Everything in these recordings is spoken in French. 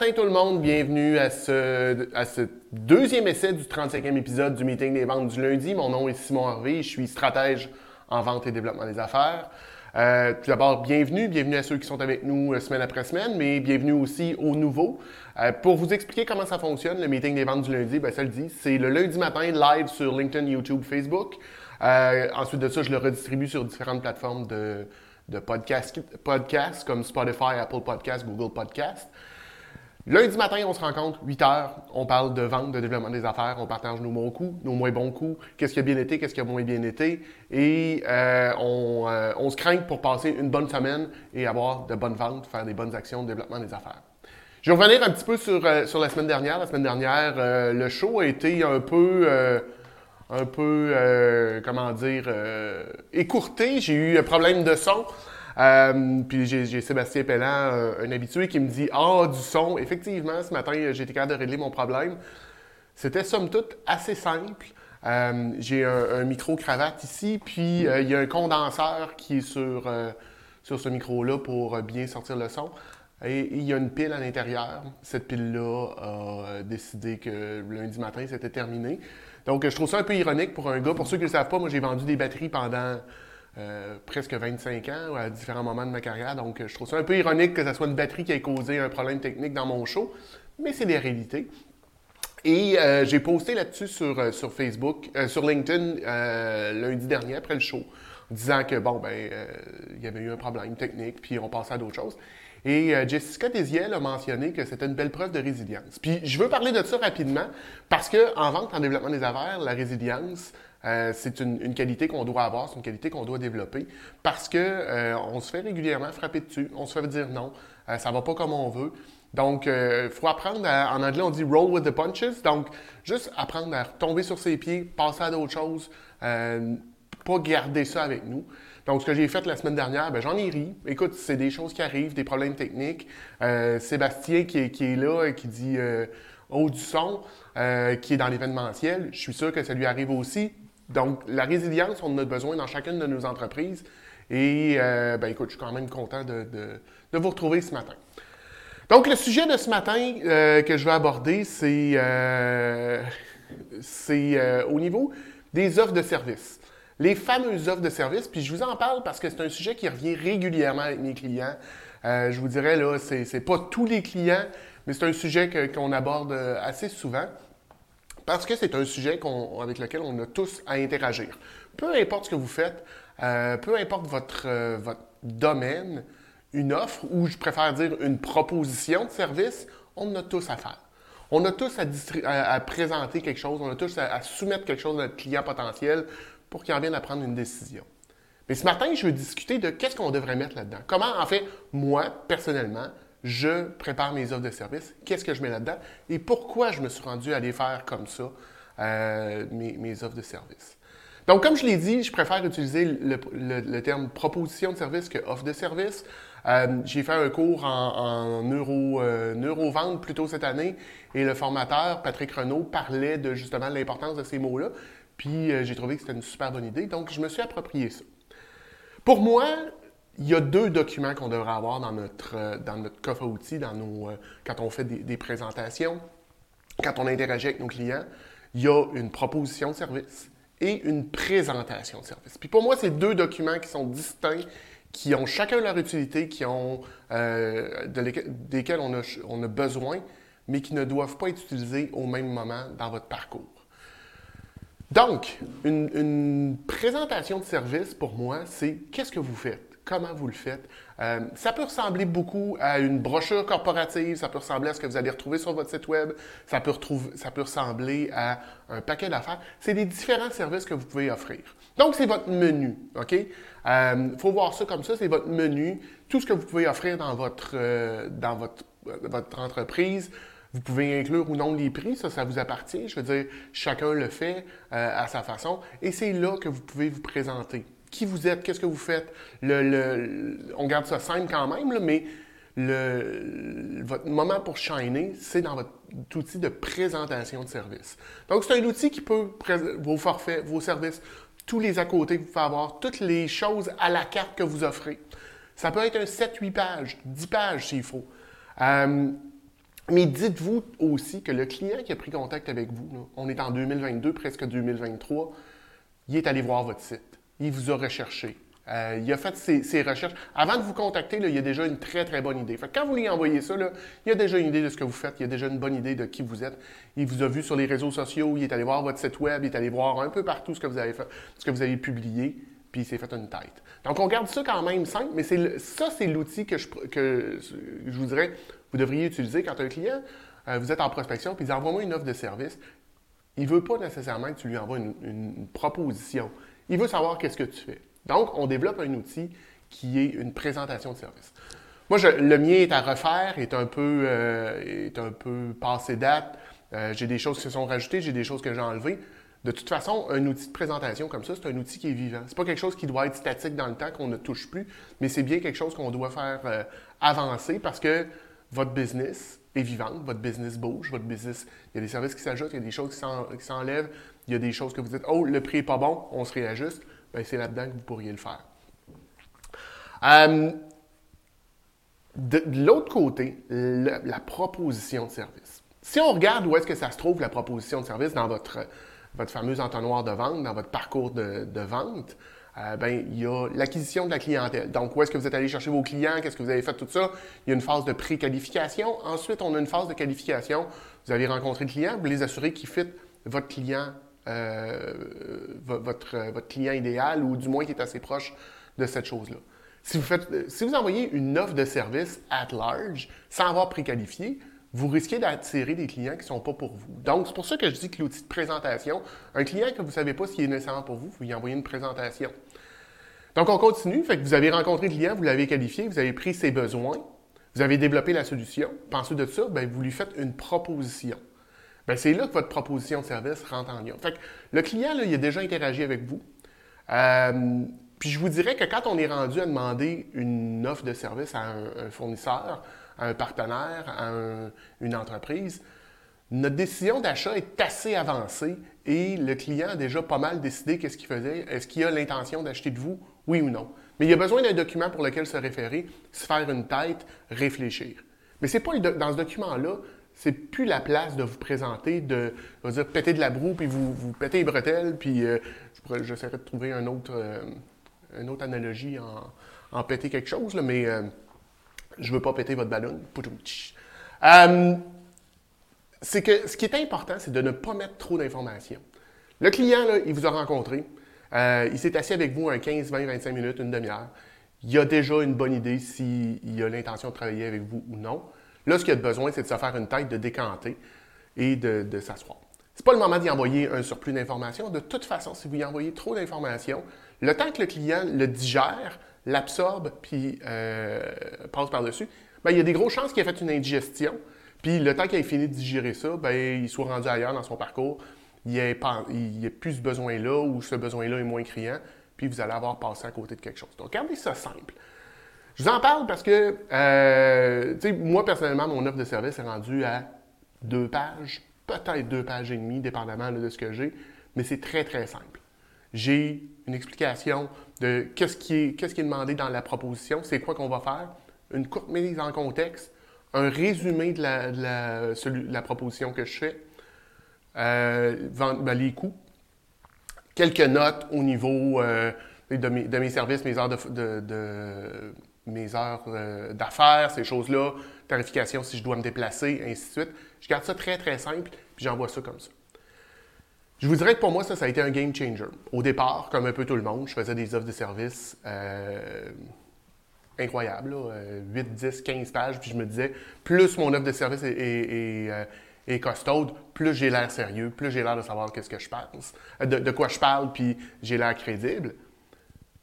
Matin tout le monde, bienvenue à ce, deuxième essai du 35e épisode du meeting des ventes du lundi. Mon nom est Simon Harvey, je suis stratège en vente et développement des affaires. Euh, tout d'abord, bienvenue, bienvenue à ceux qui sont avec nous euh, semaine après semaine, mais bienvenue aussi aux nouveaux. Euh, pour vous expliquer comment ça fonctionne, le meeting des ventes du lundi, ben, ça le dit, c'est le lundi matin live sur LinkedIn, YouTube, Facebook. ensuite de ça, je le redistribue sur différentes plateformes de, podcasts podcast, comme Spotify, Apple Podcasts, Google Podcasts. Lundi matin, on se rencontre, 8 heures, on parle de vente, de développement des affaires, on partage nos bons coups, nos moins bons coups, qu'est-ce qui a bien été, qu'est-ce qui a moins bien été, et euh, euh, on, se craint pour passer une bonne semaine et avoir de bonnes ventes, faire des bonnes actions de développement des affaires. Je vais revenir un petit peu sur, euh, sur la semaine dernière. La semaine dernière, le show a été un peu un peu, comment dire, écourté. J'ai eu un problème de son. Euh, puis j'ai Sébastien Pellant, un, habitué, qui me dit Ah, du son. Effectivement, ce matin, j'ai été capable de régler mon problème. C'était somme toute assez simple. Euh, j'ai un, micro-cravate ici, puis euh, il y a un condenseur qui est sur, sur ce micro-là pour bien sortir le son. Et il y a une pile à l'intérieur. Cette pile-là a décidé que lundi matin, c'était terminé. Donc, je trouve ça un peu ironique pour un gars. Pour ceux qui ne le savent pas, moi, j'ai vendu des batteries pendant euh, presque 25 ans à différents moments de ma carrière. Donc, je trouve ça un peu ironique que ce soit une batterie qui ait causé un problème technique dans mon show, mais c'est des réalités. Et euh, j'ai posté là-dessus sur, euh, sur Facebook, sur LinkedIn lundi dernier après le show, disant que bon, ben, il y avait eu un problème technique, puis on passait à d'autres choses. Et Jessica Desiel a mentionné que c'était une belle preuve de résilience. Puis je veux parler de ça rapidement parce qu'en vente, en développement des affaires, la résilience, euh, c'est une, qualité qu'on doit avoir, c'est une qualité qu'on doit développer parce qu'on euh, se fait régulièrement frapper dessus, on se fait dire non, ça euh, ça va pas comme on veut. Donc, il faut apprendre, en anglais on dit roll with the punches, donc juste apprendre à tomber sur ses pieds, passer à d'autres choses, pas garder ça avec nous. Donc, ce que j'ai fait la semaine dernière, ben, j'en ai ri. Écoute, c'est des choses qui arrivent, des problèmes techniques. Sébastien qui est, là et qui dit Oh, du son, qui est dans l'événementiel, je suis sûr que ça lui arrive aussi. Donc, la résilience, on en a besoin dans chacune de nos entreprises. Et, euh, ben, écoute, je suis quand même content de, vous retrouver ce matin. Donc, le sujet de ce matin euh, que je vais aborder, c'est euh, au niveau des offres de services. Les fameuses offres de services, puis je vous en parle parce que c'est un sujet qui revient régulièrement avec mes clients. je vous dirais, là, c'est pas tous les clients, mais c'est un sujet qu'on aborde assez souvent parce que c'est un sujet avec lequel on a tous à interagir. Peu importe ce que vous faites, euh, peu importe votre, euh, votre domaine, une offre, ou je préfère dire une proposition de service, on a tous à faire. On a tous à, présenter quelque chose, on a tous à, soumettre quelque chose à notre client potentiel pour qu'il en vienne à prendre une décision. Mais ce matin, je veux discuter de qu'est-ce qu'on devrait mettre là-dedans. Comment, en fait, moi, personnellement, je prépare mes offres de service, qu'est-ce que je mets là-dedans et pourquoi je me suis rendu à les faire comme ça, euh, mes, offres de service. Donc, comme je l'ai dit, je préfère utiliser le, terme proposition de service que offre de service. Euh, j'ai fait un cours en, neuro, euh, neurovente plus tôt cette année et le formateur, Patrick Renault, parlait de justement l'importance de ces mots-là. Puis j'ai trouvé que c'était une super bonne idée, donc je me suis approprié ça. Pour moi, il y a deux documents qu'on devrait avoir dans notre, euh, dans notre coffre à outils dans nos, euh, quand on fait des, présentations, quand on interagit avec nos clients. Il y a une proposition de service et une présentation de service. Puis pour moi, c'est deux documents qui sont distincts, qui ont chacun leur utilité, qui ont, euh, desquels on a, on a besoin, mais qui ne doivent pas être utilisés au même moment dans votre parcours. Donc, une, une présentation de service, pour moi, c'est qu'est-ce que vous faites? Comment vous le faites. Euh, ça peut ressembler beaucoup à une brochure corporative, ça peut ressembler à ce que vous allez retrouver sur votre site web, ça peut, ça peut ressembler à un paquet d'affaires. C'est des différents services que vous pouvez offrir. Donc, c'est votre menu, OK? Il euh, faut voir ça comme ça, c'est votre menu, tout ce que vous pouvez offrir dans votre, euh, dans votre entreprise. Vous pouvez inclure ou non les prix, ça, ça vous appartient. Je veux dire, chacun le fait à sa façon. Et c'est là que vous pouvez vous présenter qui vous êtes, qu'est-ce que vous faites. on garde ça simple quand même, mais votre moment pour shiner, c'est dans votre outil de présentation de service. Donc, c'est un outil qui peut, vos forfaits, vos services, tous les à côté que vous pouvez avoir, toutes les choses à la carte que vous offrez. Ça peut être un 7-8 pages, 10 pages s'il faut. Euh, Mais dites-vous aussi que le client qui a pris contact avec vous, on est en 2022, presque 2023, il est allé voir votre site. Il vous a recherché. Euh, il a fait ses, recherches. Avant de vous contacter, il y a déjà une très, très bonne idée. quand vous lui envoyez ça, il y a déjà une idée de ce que vous faites, il y a déjà une bonne idée de qui vous êtes. Il vous a vu sur les réseaux sociaux, il est allé voir votre site web, il est allé voir un peu partout ce que vous avez fait, ce que vous avez publié, puis il s'est fait une tête. Donc, on garde ça quand même simple, mais ça, c'est l'outil que je, que je vous dirais, vous devriez utiliser quand un client, euh, vous êtes en prospection, puis il dit envoie-moi une offre de service. Il ne veut pas nécessairement que tu lui envoies une proposition. Il veut savoir qu'est-ce que tu fais. Donc, on développe un outil qui est une présentation de service. Moi, le mien est à refaire, est un peu, euh, est un peu passé date. Euh, j'ai des choses qui se sont rajoutées, j'ai des choses que j'ai enlevées. De toute façon, un outil de présentation comme ça, c'est un outil qui est vivant. C'est pas quelque chose qui doit être statique dans le temps, qu'on ne touche plus, mais c'est bien quelque chose qu'on doit faire euh, avancer parce que votre business est vivant, votre business bouge, votre business, il y a des services qui s'ajoutent, il y a des choses qui s'enlèvent, il y a des choses que vous dites, oh, le prix n'est pas bon, on se réajuste. Ben, c'est là-dedans que vous pourriez le faire. Euh, de, l'autre côté, la proposition de service. Si on regarde où est-ce que ça se trouve, la proposition de service, dans votre, votre fameux entonnoir de vente, dans votre parcours de, vente, euh, ben, il y a l'acquisition de la clientèle. Donc, où est-ce que vous êtes allé chercher vos clients? Qu'est-ce que vous avez fait? Tout ça. Il y a une phase de pré-qualification. Ensuite, on a une phase de qualification. Vous allez rencontrer le client, vous les assurez qu'il fit votre client euh, votre, votre, client idéal ou du moins qui est assez proche de cette chose-là. Si vous, faites, si vous envoyez une offre de service at large sans avoir préqualifié, vous risquez d'attirer des clients qui ne sont pas pour vous. Donc, c'est pour ça que je dis que l'outil de présentation, un client que vous ne savez pas s'il est nécessaire pour vous, vous lui envoyez une présentation. Donc, on continue. Fait que vous avez rencontré le client, vous l'avez qualifié, vous avez pris ses besoins, vous avez développé la solution. Pensez de ça, bien, vous lui faites une proposition. Ben, c'est là que votre proposition de service rentre en lien. Fait le client, il a déjà interagi avec vous. Euh, puis je vous dirais que quand on est rendu à demander une offre de service à un, fournisseur, à un partenaire, à une entreprise, notre décision d'achat est assez avancée et le client a déjà pas mal décidé qu'est-ce qu'il faisait. Est-ce qu'il a l'intention d'acheter de vous, oui ou non? Mais il a besoin d'un document pour lequel se référer, se faire une tête, réfléchir. Mais ce n'est pas dans ce document-là c'est plus la place de vous présenter, de, dire, péter de la broue, puis vous, vous péter les bretelles, puis euh, j'essaierai de trouver un autre, euh, une autre analogie en, en, péter quelque chose, mais euh, je veux pas péter votre ballon. c'est que ce qui est important, c'est de ne pas mettre trop d'informations. Le client, il vous a rencontré, il s'est assis avec vous un 15, 20, 25 minutes, une demi-heure. Il a déjà une bonne idée s'il a l'intention de travailler avec vous ou non. Là, ce qu'il a besoin, c'est de se faire une tête, de décanter et de, s'asseoir. Ce n'est pas le moment d'y envoyer un surplus d'informations. De toute façon, si vous y envoyez trop d'informations, le temps que le client le digère, l'absorbe, puis euh, passe par-dessus, ben, il y a des grosses chances qu'il ait fait une indigestion. Puis le temps qu'il ait fini de digérer ça, ben, il soit rendu ailleurs dans son parcours. Il n'y a, plus ce besoin-là ou ce besoin-là est moins criant. Puis vous allez avoir passé à côté de quelque chose. Donc, gardez ça simple. Je vous en parle parce que, euh, moi, personnellement, mon offre de service est rendue à deux pages, peut-être deux pages et demie, dépendamment de ce que j'ai, mais c'est très, très simple. J'ai une explication de qu'est-ce qui, est, demandé dans la proposition, c'est quoi qu'on va faire, une courte mise en contexte, un résumé de la, proposition que je fais, euh, ben, les coûts, quelques notes au niveau euh, de, mes, services, mes heures de mes heures euh, d'affaires, ces choses-là, tarification si je dois me déplacer, ainsi de suite. Je garde ça très, très simple, puis j'envoie ça comme ça. Je vous dirais que pour moi, ça, ça a été un game changer. Au départ, comme un peu tout le monde, je faisais des offres de service euh, incroyables, 8, 10, 15 pages, puis je me disais, plus mon offre de service est, est, euh, costaude, plus j'ai l'air sérieux, plus j'ai l'air de savoir qu'est-ce que je pense, de, de quoi je parle, puis j'ai l'air crédible.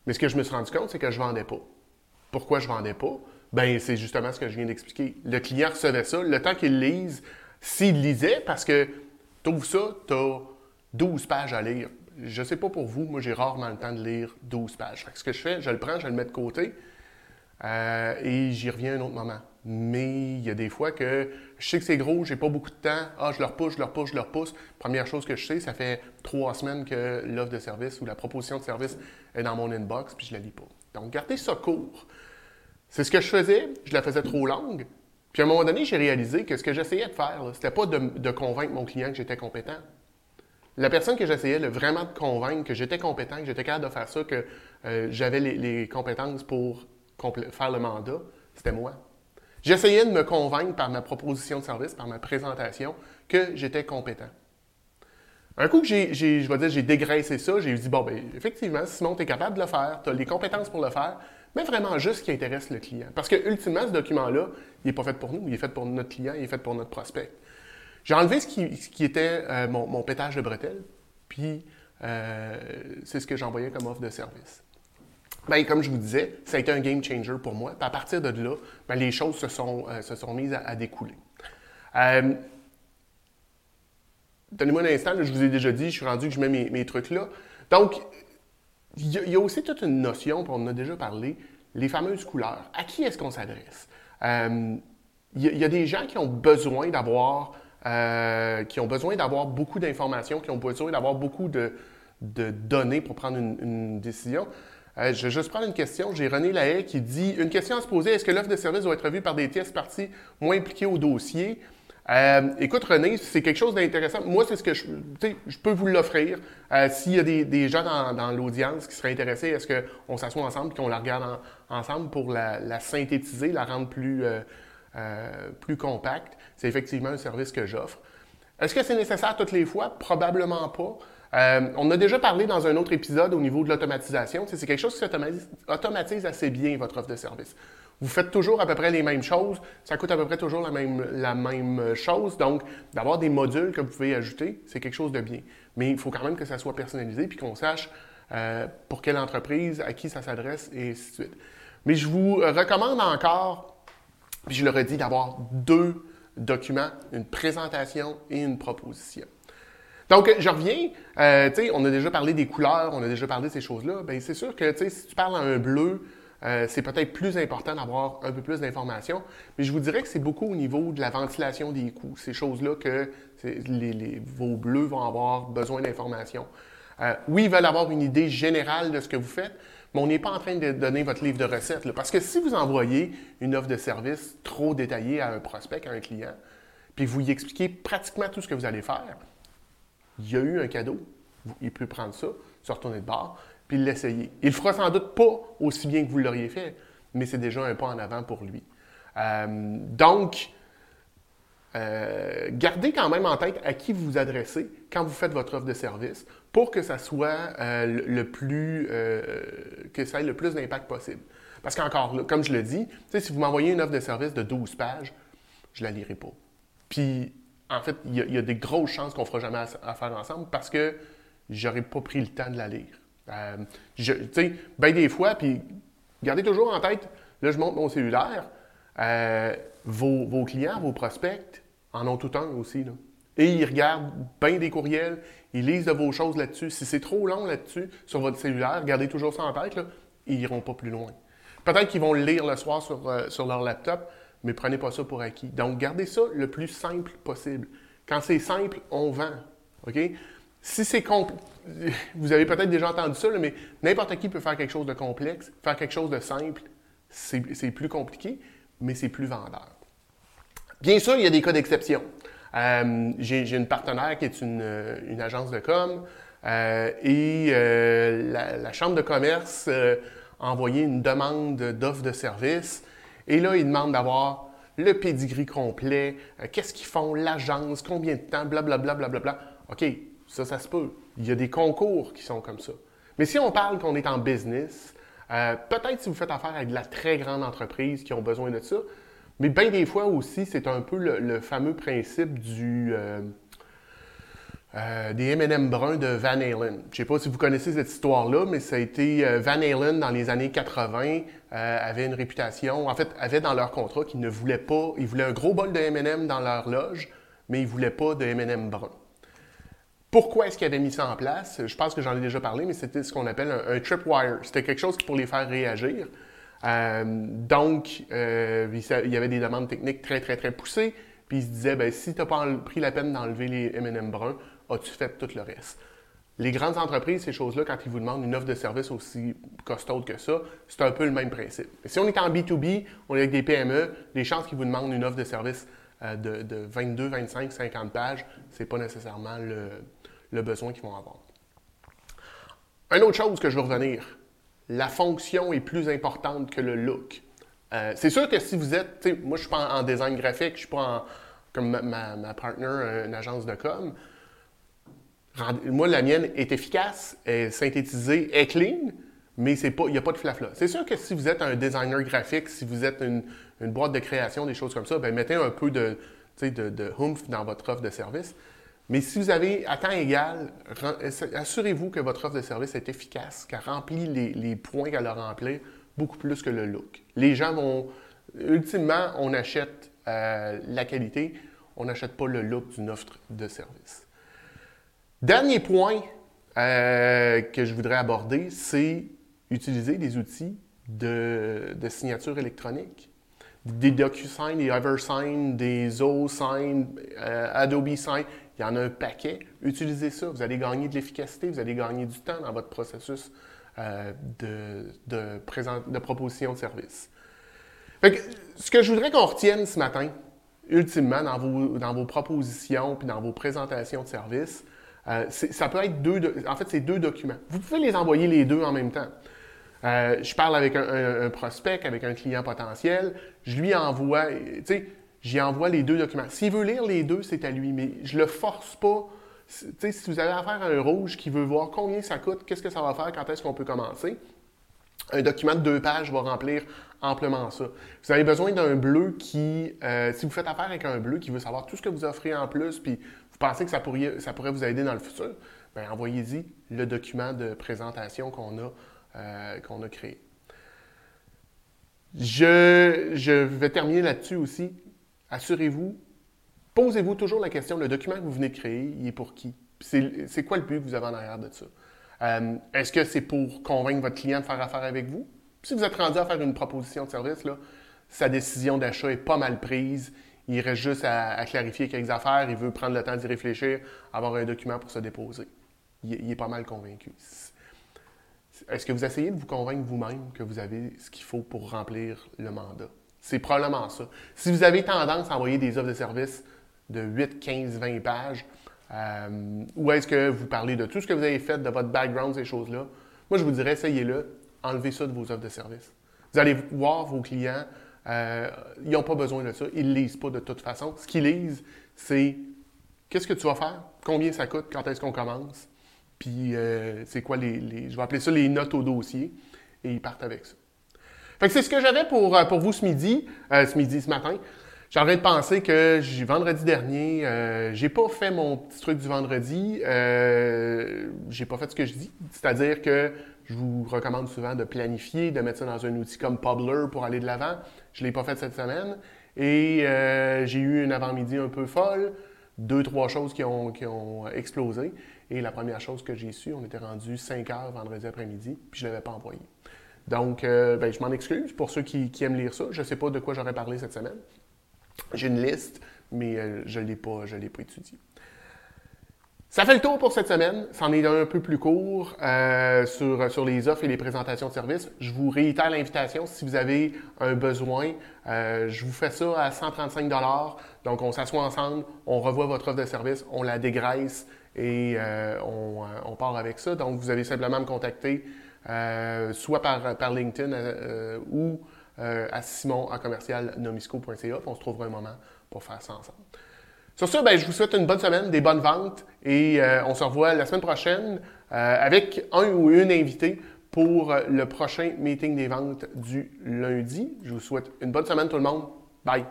Mais ce que je me suis rendu compte, c'est que je vendais pas. Pourquoi je vendais pas? Ben, c'est justement ce que je viens d'expliquer. Le client recevait ça, le temps qu'il lise, s'il lisait, parce que tu ouvres ça, tu as 12 pages à lire. Je ne sais pas pour vous, moi j'ai rarement le temps de lire 12 pages. ce que je fais, je le prends, je le mets de côté euh, et j'y reviens un autre moment. Mais il y a des fois que je sais que c'est gros, j'ai pas beaucoup de temps. Ah, je leur pousse, je leur pousse, je leur pousse. Première chose que je sais, ça fait trois semaines que l'offre de service ou la proposition de service est dans mon inbox, puis je la lis pas. Donc, gardez ça court. C'est ce que je faisais, je la faisais trop longue, Puis à un moment donné, j'ai réalisé que ce que j'essayais de faire, ce n'était pas de, convaincre mon client que j'étais compétent. La personne que j'essayais de vraiment de convaincre que j'étais compétent, que j'étais capable de faire ça, que euh, j'avais les, compétences pour faire le mandat, c'était moi. J'essayais de me convaincre par ma proposition de service, par ma présentation, que j'étais compétent. Un coup que j'ai, je vais dire, j'ai dégraissé ça, j'ai dit, bon, ben, effectivement, Simon, tu es capable de le faire, tu as les compétences pour le faire, mais vraiment juste ce qui intéresse le client. Parce que, ultimement, ce document-là, il n'est pas fait pour nous, il est fait pour notre client, il est fait pour notre prospect. J'ai enlevé ce qui, était euh, mon, pétage de bretelles, puis euh, c'est ce que j'envoyais comme offre de service. Bien, comme je vous disais, ça a été un game changer pour moi. À partir de là, bien, les choses se sont, euh, se sont mises à, découler. Donnez-moi un instant, je vous ai déjà dit, je suis rendu que je mets mes, trucs là. Donc, il y, a aussi toute une notion, puis on en a déjà parlé, les fameuses couleurs. À qui est-ce qu'on s'adresse? Il y, a des gens qui ont besoin d'avoir euh, qui ont besoin d'avoir beaucoup d'informations, qui ont besoin d'avoir beaucoup de, données pour prendre une, décision. Euh, je vais juste prendre une question. J'ai René Lahaye qui dit Une question à se poser est-ce que l'offre de service doit être vue par des tierces parties moins impliquées au dossier? Euh, écoute, René, c'est quelque chose d'intéressant. Moi, c'est ce que je, je peux vous l'offrir. S'il y a des, gens dans, l'audience qui seraient intéressés, est-ce qu'on s'assoit ensemble et qu'on la regarde ensemble pour la, synthétiser, la rendre plus, plus compacte? C'est effectivement un service que j'offre. Est-ce que c'est nécessaire toutes les fois? Probablement pas. on a déjà parlé dans un autre épisode au niveau de l'automatisation. C'est quelque chose qui automatise assez bien votre offre de service. Vous faites toujours à peu près les mêmes choses, ça coûte à peu près toujours la même, la même chose. Donc, d'avoir des modules que vous pouvez ajouter, c'est quelque chose de bien. Mais il faut quand même que ça soit personnalisé puis qu'on sache euh, pour quelle entreprise, à qui ça s'adresse et ainsi de suite. Mais je vous recommande encore, puis je le redis, d'avoir deux documents, une présentation et une proposition. Donc, je reviens, euh, tu sais, on a déjà parlé des couleurs, on a déjà parlé de ces choses-là. Bien, c'est sûr que, tu sais, si tu parles en un bleu, euh, c'est peut-être plus important d'avoir un peu plus d'informations. Mais je vous dirais que c'est beaucoup au niveau de la ventilation des coûts, ces choses-là que vos bleus vont avoir besoin d'informations. Euh, oui, ils veulent avoir une idée générale de ce que vous faites, mais on n'est pas en train de donner votre livre de recettes. parce que si vous envoyez une offre de service trop détaillée à un prospect, à un client, puis vous y expliquez pratiquement tout ce que vous allez faire, il y a eu un cadeau. Il peut prendre ça, se retourner de bord, puis l'essayer. Il le fera sans doute pas aussi bien que vous l'auriez fait, mais c'est déjà un pas en avant pour lui. Euh, donc, euh, gardez quand même en tête à qui vous vous adressez quand vous faites votre offre de service pour que ça soit euh, le plus, que ça ait le plus d'impact possible. Parce qu'encore comme je le dis, si vous m'envoyez une offre de service de 12 pages, je la lirai pas. Puis, en fait, il y, a des grosses chances qu'on ne fera jamais affaire ensemble parce que j'aurais pas pris le temps de la lire. Euh, tu sais, bien des fois, puis gardez toujours en tête, là, je monte mon cellulaire, euh, vos, clients, vos prospects en ont tout un aussi. Et ils regardent bien des courriels, ils lisent de vos choses là-dessus. Si c'est trop long là-dessus, sur votre cellulaire, gardez toujours ça en tête, ils n'iront pas plus loin. Peut-être qu'ils vont le lire le soir sur, euh, sur leur laptop, mais prenez pas ça pour acquis. Donc, gardez ça le plus simple possible. Quand c'est simple, on vend. OK? Si c'est vous avez peut-être déjà entendu ça, mais n'importe qui peut faire quelque chose de complexe. Faire quelque chose de simple, c'est plus compliqué, mais c'est plus vendeur. Bien sûr, il y a des cas d'exception. Euh, j'ai une partenaire qui est une, euh, agence de com euh, et la, Chambre de commerce a envoyé une demande d'offre de service. Et là, ils demandent d'avoir le pedigree complet, qu'est-ce qu'ils font, l'agence, combien de temps, blablabla, blablabla. OK, ça, ça se peut. Il y a des concours qui sont comme ça. Mais si on parle qu'on est en business, peut-être si vous faites affaire avec de la très grande entreprise qui ont besoin de ça, mais bien des fois aussi, c'est un peu le, fameux principe euh, euh, des M&M bruns de Van Halen. Je ne sais pas si vous connaissez cette histoire-là, mais ça a été Van Halen dans les années 80 avait une réputation, en fait, avait dans leur contrat qu'ils ne voulaient pas, ils voulaient un gros bol de M&M dans leur loge, mais ils ne voulaient pas de M&M brun. Pourquoi est-ce qu'ils avaient mis ça en place? Je pense que j'en ai déjà parlé, mais c'était ce qu'on appelle un, tripwire. C'était quelque chose qui pour les faire réagir. Euh, donc, euh, il y avait des demandes techniques très, très, très poussées. Puis ils se disaient, ben, si tu n'as pas pris la peine d'enlever les M&M bruns, as-tu fait tout le reste? Les grandes entreprises, ces choses-là, quand ils vous demandent une offre de service aussi costaude que ça, c'est un peu le même principe. si on est en B2B, on est avec des PME, les chances qu'ils vous demandent une offre de service euh, de, 22, 25, 50 pages, ce n'est pas nécessairement le, besoin qu'ils vont avoir. Une autre chose que je veux revenir, la fonction est plus importante que le look. Euh, c'est sûr que si vous êtes, moi je suis pas en, design graphique, je suis pas en, comme ma, ma, partner, une agence de com. Moi, la mienne est efficace, est synthétisée, est clean, mais il n'y a pas de flafla. C'est sûr que si vous êtes un designer graphique, si vous êtes une, boîte de création, des choses comme ça, bien, mettez un peu de, de, de dans votre offre de service. Mais si vous avez à temps égal, assurez-vous que votre offre de service est efficace, qu'elle remplit les, points qu'elle a remplir beaucoup plus que le look. Les gens vont. Ultimement, on achète euh, la qualité, on n'achète pas le look d'une offre de service. Dernier point euh, que je voudrais aborder, c'est utiliser des outils de, signature électronique. Des DocuSign, des EverSign, des ZoSign, euh, Adobe Sign, il y en a un paquet. Utilisez ça. Vous allez gagner de l'efficacité, vous allez gagner du temps dans votre processus euh, de, de, proposition de service. ce que je voudrais qu'on retienne ce matin, ultimement, dans vos, dans vos propositions puis dans vos présentations de services, euh, ça peut être deux, en fait, c'est deux documents. Vous pouvez les envoyer les deux en même temps. Euh, je parle avec un, prospect, avec un client potentiel, je lui envoie, tu sais, j'y envoie les deux documents. S'il veut lire les deux, c'est à lui, mais je le force pas. Si vous avez affaire à un rouge qui veut voir combien ça coûte, qu'est-ce que ça va faire, quand est-ce qu'on peut commencer, un document de deux pages va remplir amplement ça. Vous avez besoin d'un bleu qui, euh, si vous faites affaire avec un bleu qui veut savoir tout ce que vous offrez en plus, puis vous pensez que ça pourrait, vous aider dans le futur, bien, envoyez-y le document de présentation qu'on a, euh, a créé. Je, je vais terminer là-dessus aussi. Assurez-vous, posez-vous toujours la question, le document que vous venez de créer, il est pour qui? C'est quoi le but que vous avez en arrière de ça? Euh, est-ce que c'est pour convaincre votre client de faire affaire avec vous? si vous êtes rendu à faire une proposition de service, là, sa décision d'achat est pas mal prise. Il reste juste à, clarifier quelques affaires. Il veut prendre le temps d'y réfléchir, avoir un document pour se déposer. Il, est pas mal convaincu. Est-ce que vous essayez de vous convaincre vous-même que vous avez ce qu'il faut pour remplir le mandat? C'est probablement ça. Si vous avez tendance à envoyer des offres de service de 8, 15, 20 pages, euh, ou est-ce que vous parlez de tout ce que vous avez fait, de votre background, ces choses-là? Moi, je vous dirais, essayez-le, enlevez ça de vos offres de service. Vous allez voir vos clients, euh, ils n'ont pas besoin de ça, ils ne lisent pas de toute façon. Ce qu'ils lisent, c'est qu'est-ce que tu vas faire, combien ça coûte, quand est-ce qu'on commence, puis euh, c'est quoi les, je vais appeler ça les notes au dossier, et ils partent avec ça. Fait que c'est ce que j'avais pour, pour vous ce midi, ce midi, ce matin. Envie de penser que vendredi dernier, euh, j'ai pas fait mon petit truc du vendredi. Euh, j'ai pas fait ce que je dis. C'est-à-dire que je vous recommande souvent de planifier, de mettre ça dans un outil comme Publer pour aller de l'avant. Je l'ai pas fait cette semaine. Et euh, j'ai eu une avant-midi un peu folle. Deux, trois choses qui ont, qui ont explosé. Et la première chose que j'ai su, on était rendu 5 heures vendredi après-midi, puis je l'avais pas envoyé. Donc, euh, ben, je m'en excuse pour ceux qui, aiment lire ça. Je ne sais pas de quoi j'aurais parlé cette semaine. J'ai une liste, mais euh, je ne l'ai pas, pas étudiée. Ça fait le tour pour cette semaine. C'en est un peu plus court euh, sur, sur les offres et les présentations de services. Je vous réitère l'invitation. Si vous avez un besoin, je vous fais ça à 135 Donc, on s'assoit ensemble, on revoit votre offre de service, on la dégraisse et on, on, part avec ça. Donc, vous allez simplement me contacter soit par, LinkedIn ou euh, à simon à commercial nomisco.ca. On se trouvera un moment pour faire ça ensemble. Sur ce, ben, je vous souhaite une bonne semaine, des bonnes ventes et euh, on se revoit la semaine prochaine euh, avec un ou une invitée pour le prochain meeting des ventes du lundi. Je vous souhaite une bonne semaine tout le monde. Bye!